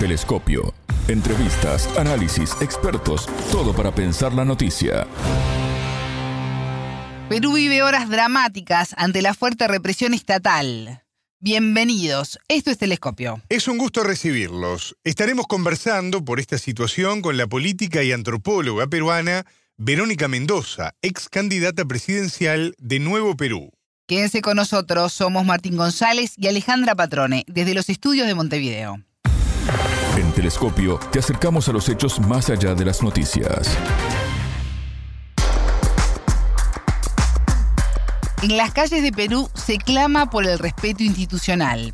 Telescopio. Entrevistas, análisis, expertos, todo para pensar la noticia. Perú vive horas dramáticas ante la fuerte represión estatal. Bienvenidos, esto es Telescopio. Es un gusto recibirlos. Estaremos conversando por esta situación con la política y antropóloga peruana Verónica Mendoza, ex candidata presidencial de Nuevo Perú. Quédense con nosotros, somos Martín González y Alejandra Patrone, desde los estudios de Montevideo. Telescopio te acercamos a los hechos más allá de las noticias. En las calles de Perú se clama por el respeto institucional.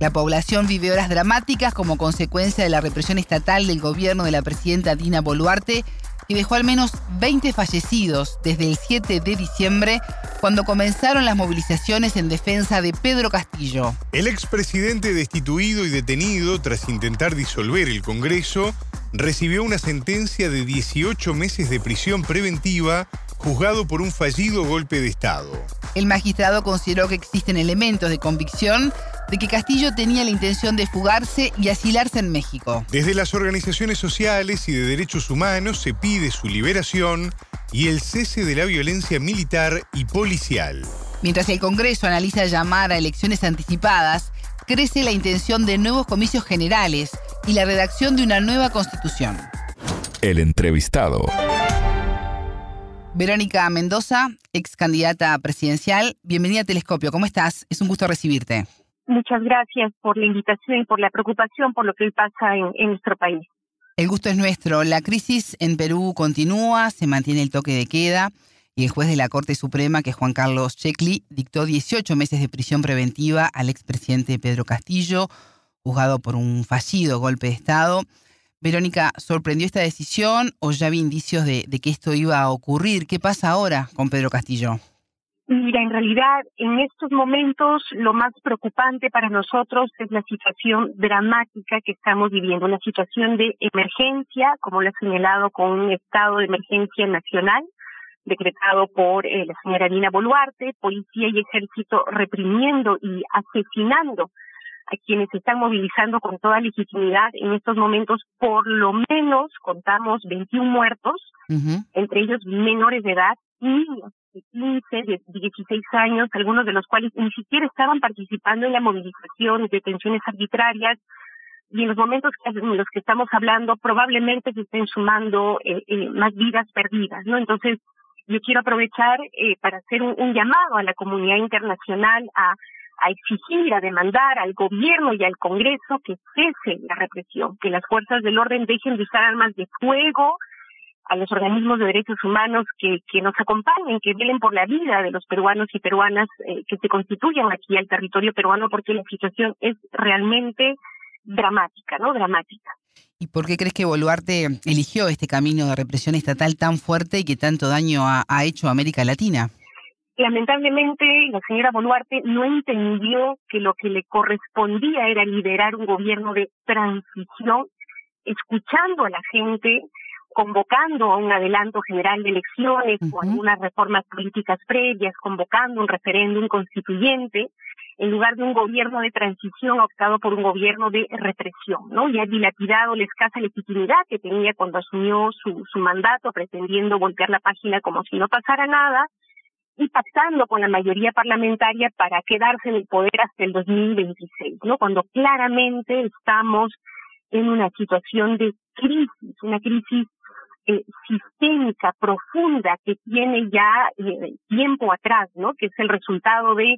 La población vive horas dramáticas como consecuencia de la represión estatal del gobierno de la presidenta Dina Boluarte y dejó al menos 20 fallecidos desde el 7 de diciembre, cuando comenzaron las movilizaciones en defensa de Pedro Castillo. El expresidente destituido y detenido tras intentar disolver el Congreso recibió una sentencia de 18 meses de prisión preventiva juzgado por un fallido golpe de Estado. El magistrado consideró que existen elementos de convicción de que Castillo tenía la intención de fugarse y asilarse en México. Desde las organizaciones sociales y de derechos humanos se pide su liberación y el cese de la violencia militar y policial. Mientras el Congreso analiza llamar a elecciones anticipadas, crece la intención de nuevos comicios generales y la redacción de una nueva constitución. El entrevistado. Verónica Mendoza, ex candidata presidencial, bienvenida a Telescopio. ¿Cómo estás? Es un gusto recibirte. Muchas gracias por la invitación y por la preocupación por lo que hoy pasa en, nuestro país. El gusto es nuestro. La crisis en Perú continúa, se mantiene el toque de queda y el juez de la Corte Suprema, que es Juan Carlos Checli, dictó 18 meses de prisión preventiva al expresidente Pedro Castillo, juzgado por un fallido golpe de Estado. Verónica, ¿sorprendió esta decisión o ya había indicios de, que esto iba a ocurrir? ¿Qué pasa ahora con Pedro Castillo? Mira, en realidad, en estos momentos lo más preocupante para nosotros es la situación dramática que estamos viviendo, una situación de emergencia, como lo ha señalado con un estado de emergencia nacional decretado por eh, la señora Dina Boluarte, policía y ejército reprimiendo y asesinando a quienes se están movilizando con toda legitimidad. En estos momentos, por lo menos, contamos 21 muertos, entre ellos menores de edad, niños de 15, de 16 años, algunos de los cuales ni siquiera estaban participando en la movilización, detenciones arbitrarias, y en los momentos en los que estamos hablando probablemente se estén sumando eh, eh, más vidas perdidas, ¿no? Entonces, yo quiero aprovechar eh, para hacer un, llamado a la comunidad internacional a, a exigir, a demandar al gobierno y al Congreso que cese la represión, que las fuerzas del orden dejen de usar armas de fuego, a los organismos de derechos humanos que, que nos acompañen, que velen por la vida de los peruanos y peruanas eh, que se constituyan aquí al territorio peruano, porque la situación es realmente dramática, ¿no? Dramática. ¿Y por qué crees que Boluarte eligió este camino de represión estatal tan fuerte y que tanto daño ha, ha hecho a América Latina? Lamentablemente, la señora Boluarte no entendió que lo que le correspondía era liderar un gobierno de transición, escuchando a la gente, convocando a un adelanto general de elecciones o algunas reformas políticas previas, convocando un referéndum constituyente, en lugar de un gobierno de transición optado por un gobierno de represión, ¿no? Y ha dilapidado la escasa legitimidad que tenía cuando asumió su, su mandato, pretendiendo voltear la página como si no pasara nada, y pactando con la mayoría parlamentaria para quedarse en el poder hasta el 2026, ¿no? Cuando claramente estamos en una situación de crisis, una crisis eh, sistémica profunda que tiene ya eh, tiempo atrás, ¿no? Que es el resultado de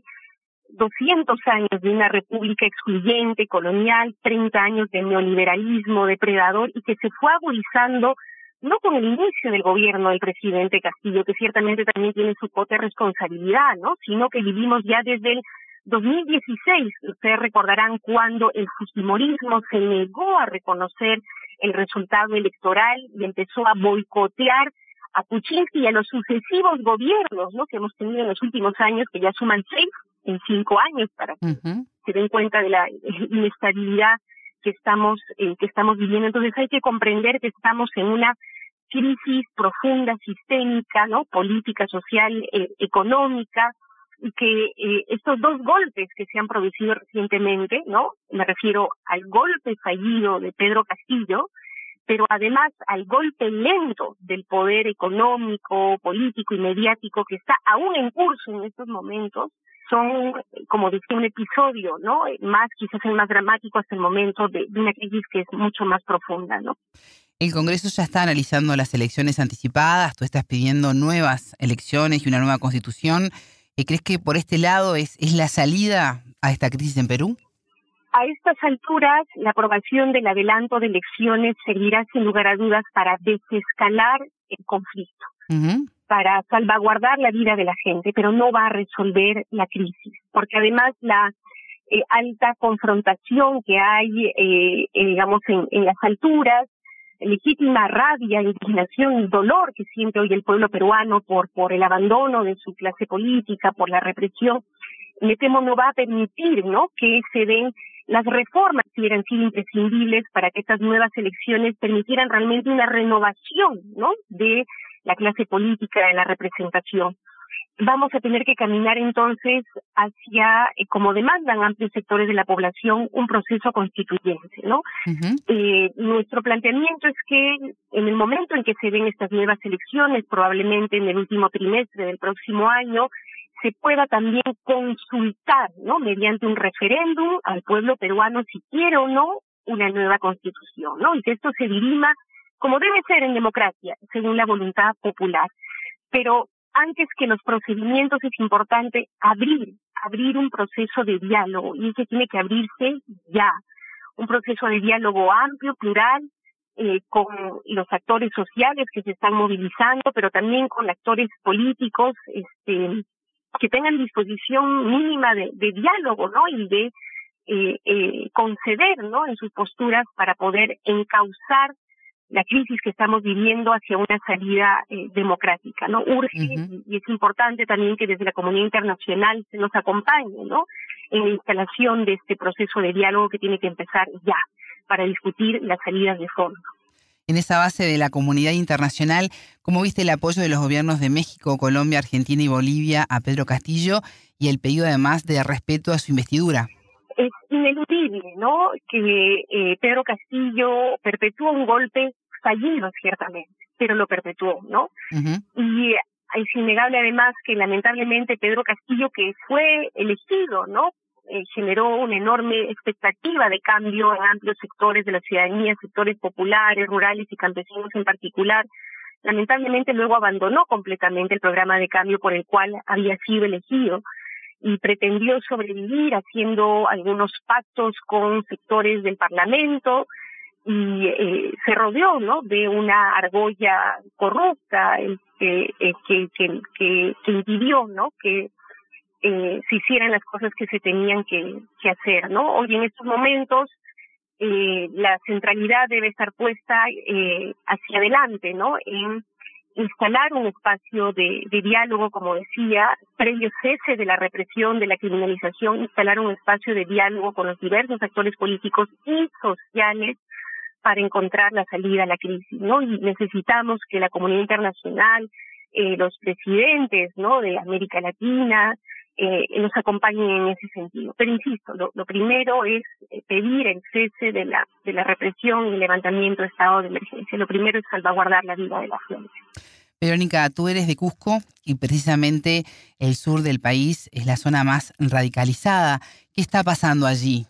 200 años de una república excluyente, colonial, 30 años de neoliberalismo depredador y que se fue agudizando no con el inicio del gobierno del presidente Castillo, que ciertamente también tiene su poca responsabilidad, ¿no? Sino que vivimos ya desde el 2016. Ustedes recordarán cuando el fujimorismo se negó a reconocer el resultado electoral y empezó a boicotear a Kuczynski y a los sucesivos gobiernos ¿no? que hemos tenido en los últimos años, que ya suman seis en cinco años, para que se den cuenta de la inestabilidad que estamos, eh, que estamos viviendo. Entonces hay que comprender que estamos en una crisis profunda, sistémica, ¿no? política, social, eh, económica, y que eh, estos dos golpes que se han producido recientemente, ¿no? Me refiero al golpe fallido de Pedro Castillo, pero además al golpe lento del poder económico, político y mediático que está aún en curso en estos momentos, son, como decía, un episodio, ¿no? Más, quizás el más dramático hasta el momento de, de una crisis que es mucho más profunda, ¿no? El Congreso ya está analizando las elecciones anticipadas, tú estás pidiendo nuevas elecciones y una nueva constitución. ¿Crees que por este lado es, es la salida a esta crisis en Perú? A estas alturas, la aprobación del adelanto de elecciones servirá sin lugar a dudas para desescalar el conflicto, para salvaguardar la vida de la gente, pero no va a resolver la crisis, porque además la eh, alta confrontación que hay, eh, eh, digamos, en, en las alturas, legítima rabia, indignación y dolor que siente hoy el pueblo peruano por, por el abandono de su clase política, por la represión, me temo no va a permitir, ¿no? Que se den las reformas que hubieran sido imprescindibles para que estas nuevas elecciones permitieran realmente una renovación, ¿no? De la clase política, de la representación vamos a tener que caminar entonces hacia, eh, como demandan amplios sectores de la población, un proceso constituyente, ¿no? eh, nuestro planteamiento es que en el momento en que se den estas nuevas elecciones, probablemente en el último trimestre del próximo año, se pueda también consultar, ¿no? Mediante un referéndum al pueblo peruano si quiere o no una nueva constitución, ¿no? Y que esto se dirima como debe ser en democracia, según la voluntad popular. Pero antes que los procedimientos es importante abrir, abrir un proceso de diálogo y ese tiene que abrirse ya. Un proceso de diálogo amplio, plural, eh, con los actores sociales que se están movilizando, pero también con actores políticos, este, que tengan disposición mínima de, diálogo, ¿no? Y de eh, eh, conceder, ¿no? En sus posturas para poder encauzar la crisis que estamos viviendo hacia una salida eh, democrática, ¿no? Urge y, es importante también que desde la comunidad internacional se nos acompañe, ¿no? En la instalación de este proceso de diálogo que tiene que empezar ya para discutir las salidas de fondo. En esa base de la comunidad internacional, ¿cómo viste el apoyo de los gobiernos de México, Colombia, Argentina y Bolivia a Pedro Castillo y el pedido además de respeto a su investidura? Es ineludible, ¿no? Que eh, Pedro Castillo perpetuó un golpe fallido, ciertamente, pero lo perpetuó, ¿no? Y es innegable además que lamentablemente Pedro Castillo, que fue elegido, ¿no? Eh, generó una enorme expectativa de cambio en amplios sectores de la ciudadanía, sectores populares, rurales y campesinos en particular. Lamentablemente luego abandonó completamente el programa de cambio por el cual había sido elegido y pretendió sobrevivir haciendo algunos pactos con sectores del Parlamento y eh, se rodeó no de una argolla corrupta este, eh, que, que, que, que, impidió no que eh, se hicieran las cosas que se tenían que, que hacer no hoy en estos momentos eh, la centralidad debe estar puesta eh, hacia adelante no en instalar un espacio de, diálogo, como decía, previo cese de la represión, de la criminalización, instalar un espacio de diálogo con los diversos actores políticos y sociales para encontrar la salida a la crisis, ¿no? Y necesitamos que la comunidad internacional, eh, los presidentes, ¿no? De América Latina, eh, nos acompañen en ese sentido. Pero insisto, lo, lo primero es eh, pedir el cese de la, de la represión y el levantamiento de estado de emergencia. Lo primero es salvaguardar la vida de la gente. Verónica, tú eres de Cusco y precisamente el sur del país es la zona más radicalizada. ¿Qué está pasando allí?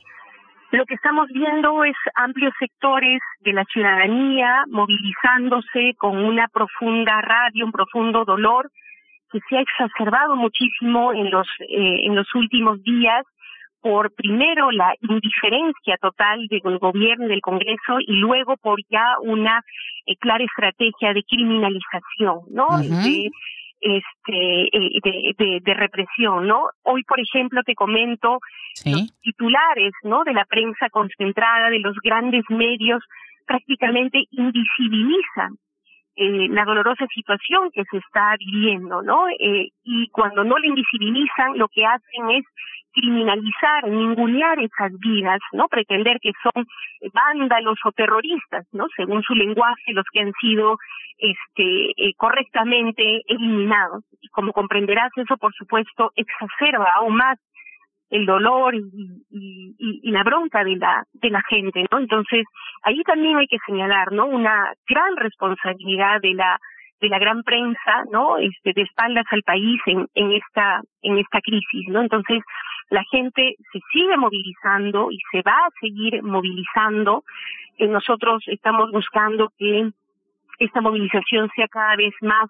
Lo que estamos viendo es amplios sectores de la ciudadanía movilizándose con una profunda rabia, un profundo dolor que se ha exacerbado muchísimo en los eh, en los últimos días por primero la indiferencia total del gobierno y del Congreso y luego por ya una eh, clara estrategia de criminalización, ¿no? De este eh, de, de, de, represión, ¿no? Hoy, por ejemplo, te comento los titulares, ¿no? De la prensa concentrada, de los grandes medios, prácticamente invisibilizan eh, la dolorosa situación que se está viviendo, ¿no? Eh, y cuando no la invisibilizan, lo que hacen es criminalizar, ningunear esas vidas, ¿no? Pretender que son vándalos o terroristas, ¿no? Según su lenguaje, los que han sido este eh, correctamente eliminados. como comprenderás, eso por supuesto exacerba aún más el dolor y, y, la bronca de la de la gente, ¿no? Entonces ahí también hay que señalar, ¿no? Una gran responsabilidad de la de la gran prensa, ¿no? Este, de espaldas al país en, en esta en esta crisis, ¿no? Entonces la gente se sigue movilizando y se va a seguir movilizando. Eh, nosotros estamos buscando que esta movilización sea cada vez más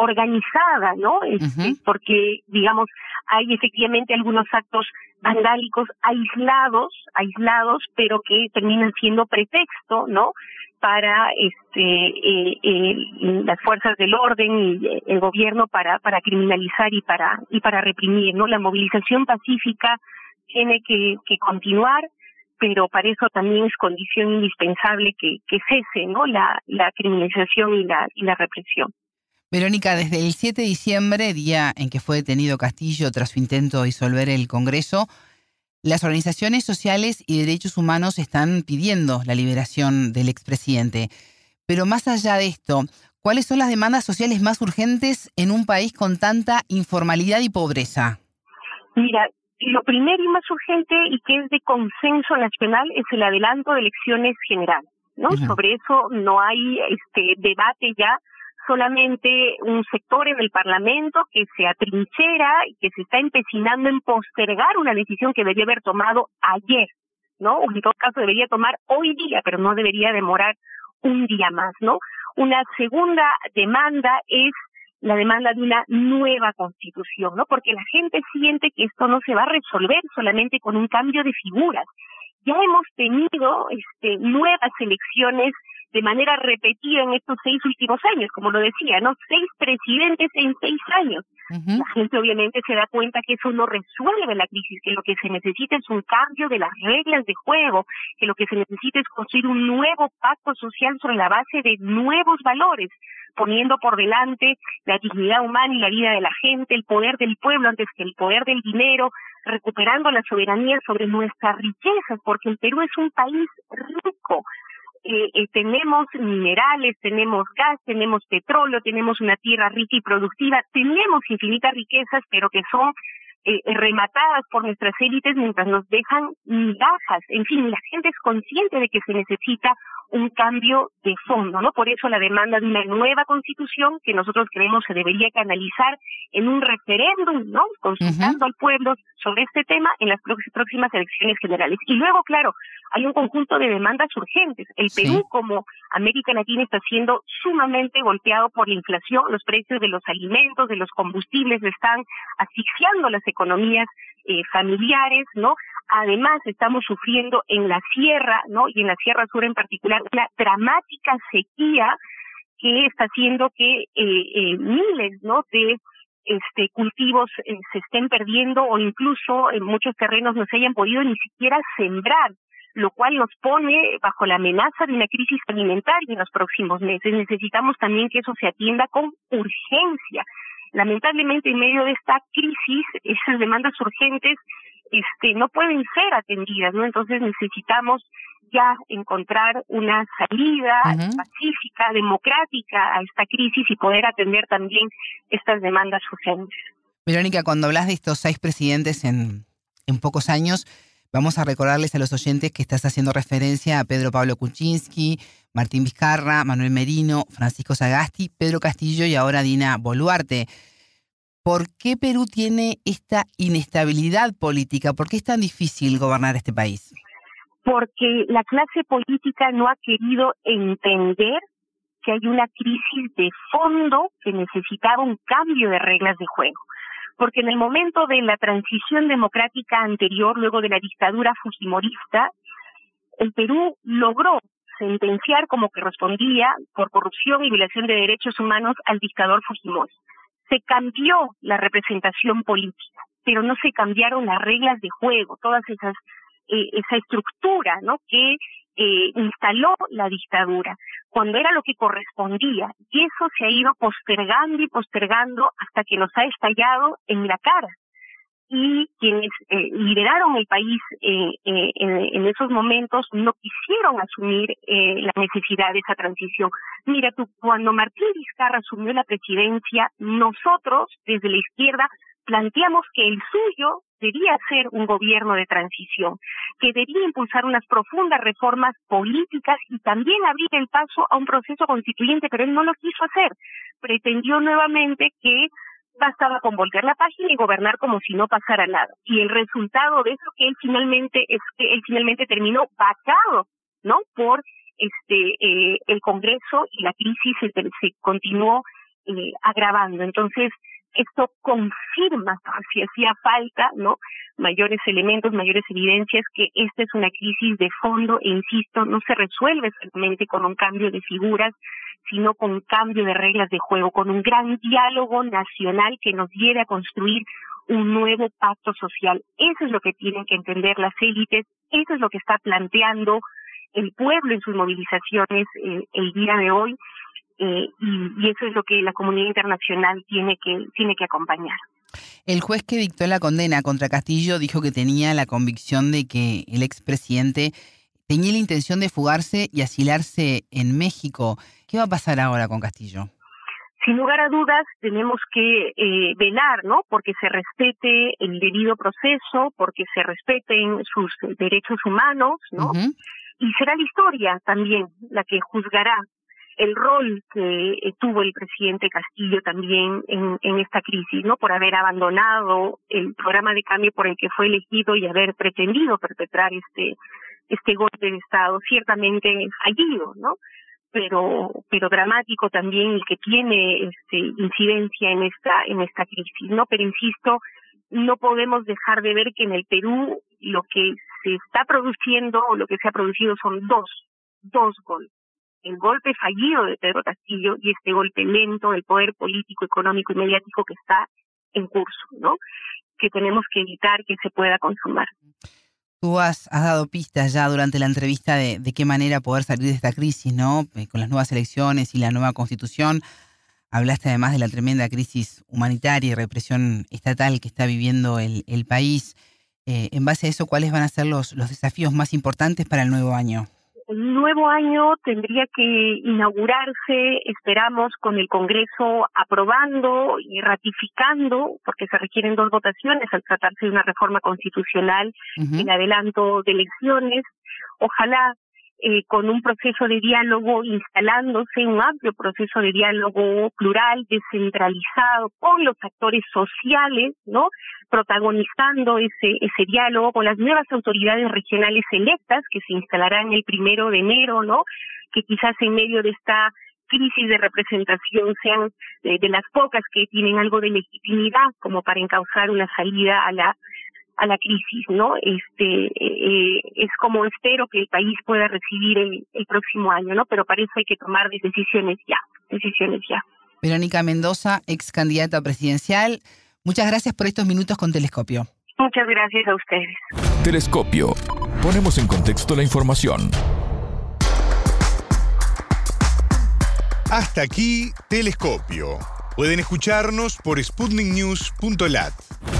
organizada, ¿no? Este, porque, digamos, hay efectivamente algunos actos vandálicos aislados, aislados, pero que terminan siendo pretexto, ¿no? para este eh, eh, las fuerzas del orden y el gobierno para para criminalizar y para y para reprimir no la movilización pacífica tiene que, que continuar pero para eso también es condición indispensable que, que cese no la la criminalización y la y la represión Verónica, desde el 7 de diciembre, día en que fue detenido Castillo tras su intento de disolver el Congreso, las organizaciones sociales y derechos humanos están pidiendo la liberación del expresidente. Pero más allá de esto, ¿cuáles son las demandas sociales más urgentes en un país con tanta informalidad y pobreza? Mira, lo primero y más urgente y que es de consenso nacional es el adelanto de elecciones generales. ¿no? Sobre eso no hay este debate ya solamente un sector en el Parlamento que se atrinchera y que se está empecinando en postergar una decisión que debería haber tomado ayer, ¿no? O en todo caso debería tomar hoy día, pero no debería demorar un día más, ¿no? Una segunda demanda es la demanda de una nueva constitución, ¿no? Porque la gente siente que esto no se va a resolver solamente con un cambio de figuras. Ya hemos tenido este, nuevas elecciones de manera repetida en estos seis últimos años, como lo decía, ¿no? Seis presidentes en seis años. La gente obviamente se da cuenta que eso no resuelve la crisis, que lo que se necesita es un cambio de las reglas de juego, que lo que se necesita es construir un nuevo pacto social sobre la base de nuevos valores, poniendo por delante la dignidad humana y la vida de la gente, el poder del pueblo antes que el poder del dinero, recuperando la soberanía sobre nuestras riquezas, porque el Perú es un país rico, eh, eh, tenemos minerales, tenemos gas, tenemos petróleo, tenemos una tierra rica y productiva, tenemos infinitas riquezas, pero que son eh, rematadas por nuestras élites mientras nos dejan migajas. En fin, la gente es consciente de que se necesita un cambio de fondo, ¿no? Por eso la demanda de una nueva constitución que nosotros creemos se debería canalizar en un referéndum, ¿no? Consultando al pueblo sobre este tema en las próximas elecciones generales. Y luego, claro, hay un conjunto de demandas urgentes. El Perú, como América Latina, está siendo sumamente golpeado por la inflación, los precios de los alimentos, de los combustibles están asfixiando las economías eh, familiares, ¿no? Además, estamos sufriendo en la sierra, ¿no? Y en la Sierra Sur en particular, una dramática sequía que está haciendo que eh, eh, miles, ¿no? De este cultivos eh, se estén perdiendo o incluso muchos terrenos no se hayan podido ni siquiera sembrar, lo cual nos pone bajo la amenaza de una crisis alimentaria en los próximos meses. Necesitamos también que eso se atienda con urgencia. Lamentablemente, en medio de esta crisis, esas demandas urgentes este, no pueden ser atendidas, ¿no? Entonces necesitamos ya encontrar una salida pacífica, democrática a esta crisis y poder atender también estas demandas urgentes. Verónica, cuando hablas de estos seis presidentes en, en pocos años, vamos a recordarles a los oyentes que estás haciendo referencia a Pedro Pablo Kuczynski, Martín Vizcarra, Manuel Merino, Francisco Sagasti, Pedro Castillo y ahora Dina Boluarte. ¿Por qué Perú tiene esta inestabilidad política? ¿Por qué es tan difícil gobernar este país? Porque la clase política no ha querido entender que hay una crisis de fondo que necesitaba un cambio de reglas de juego. Porque en el momento de la transición democrática anterior, luego de la dictadura fujimorista, el Perú logró sentenciar como que respondía por corrupción y violación de derechos humanos al dictador Fujimori se cambió la representación política, pero no se cambiaron las reglas de juego, todas esas eh, esa estructura, ¿no? Que eh, instaló la dictadura cuando era lo que correspondía y eso se ha ido postergando y postergando hasta que nos ha estallado en la cara. y quienes eh, lideraron el país eh, eh, en, esos momentos no quisieron asumir la necesidad de esa transición. Mira tú, cuando Martín Vizcarra asumió la presidencia, nosotros desde la izquierda planteamos que el suyo debía ser un gobierno de transición, que debía impulsar unas profundas reformas políticas y también abrir el paso a un proceso constituyente, pero él no lo quiso hacer. Pretendió nuevamente que bastaba con voltear la página y gobernar como si no pasara nada. Y el resultado de eso que él finalmente es que él finalmente terminó vacado, ¿no? Por este eh, el Congreso y la crisis se, se continuó eh, agravando. Entonces, esto confirma, si hacía falta, ¿no? Mayores elementos, mayores evidencias que esta es una crisis de fondo e insisto, no se resuelve solamente con un cambio de figuras, sino con un cambio de reglas de juego, con un gran diálogo nacional que nos lleve a construir un nuevo pacto social. Eso es lo que tienen que entender las élites, eso es lo que está planteando el pueblo en sus movilizaciones eh, el día de hoy eh, y, eso es lo que la comunidad internacional tiene que, tiene que acompañar. El juez que dictó la condena contra Castillo dijo que tenía la convicción de que el expresidente tenía la intención de fugarse y asilarse en México. ¿Qué va a pasar ahora con Castillo? Sin lugar a dudas, tenemos que eh, velar, ¿no? Porque se respete el debido proceso, porque se respeten sus derechos humanos, ¿no? Y será la historia también la que juzgará el rol que eh, tuvo el presidente Castillo también en, esta crisis, ¿no? Por haber abandonado el programa de cambio por el que fue elegido y haber pretendido perpetrar este este golpe de Estado, ciertamente fallido, ¿no? Pero pero dramático también y que tiene este incidencia en esta en esta crisis, ¿no? Pero insisto, no podemos dejar de ver que en el Perú lo que se está produciendo o lo que se ha producido son dos dos golpes el golpe fallido de Pedro Castillo y este golpe lento del poder político, económico y mediático que está en curso, ¿no? Que tenemos que evitar que se pueda consumar. Tú has, dado pistas ya durante la entrevista de, de, qué manera poder salir de esta crisis, ¿no? Eh, con las nuevas elecciones y la nueva constitución. Hablaste además de la tremenda crisis humanitaria y represión estatal que está viviendo el, el país. Eh, en base a eso, ¿cuáles van a ser los desafíos más importantes para el nuevo año? El nuevo año tendría que inaugurarse, esperamos, con el Congreso aprobando y ratificando, porque se requieren dos votaciones al tratarse de una reforma constitucional en adelanto de elecciones. Ojalá eh, con un proceso de diálogo instalándose, un amplio proceso de diálogo plural, descentralizado, con los actores sociales, ¿no? Protagonizando ese, ese diálogo con las nuevas autoridades regionales electas que se instalarán el primero de enero, ¿no? Que quizás en medio de esta crisis de representación sean de, de las pocas que tienen algo de legitimidad como para encauzar una salida a la a la crisis, ¿no? Este eh, es como espero que el país pueda recibir el, el, próximo año, ¿no? Pero para eso hay que tomar decisiones ya, decisiones ya. Verónica Mendoza, ex candidata presidencial, muchas gracias por estos minutos con Telescopio. Muchas gracias a ustedes. Telescopio. Ponemos en contexto la información. Hasta aquí, Telescopio. Pueden escucharnos por sputniknews.lat.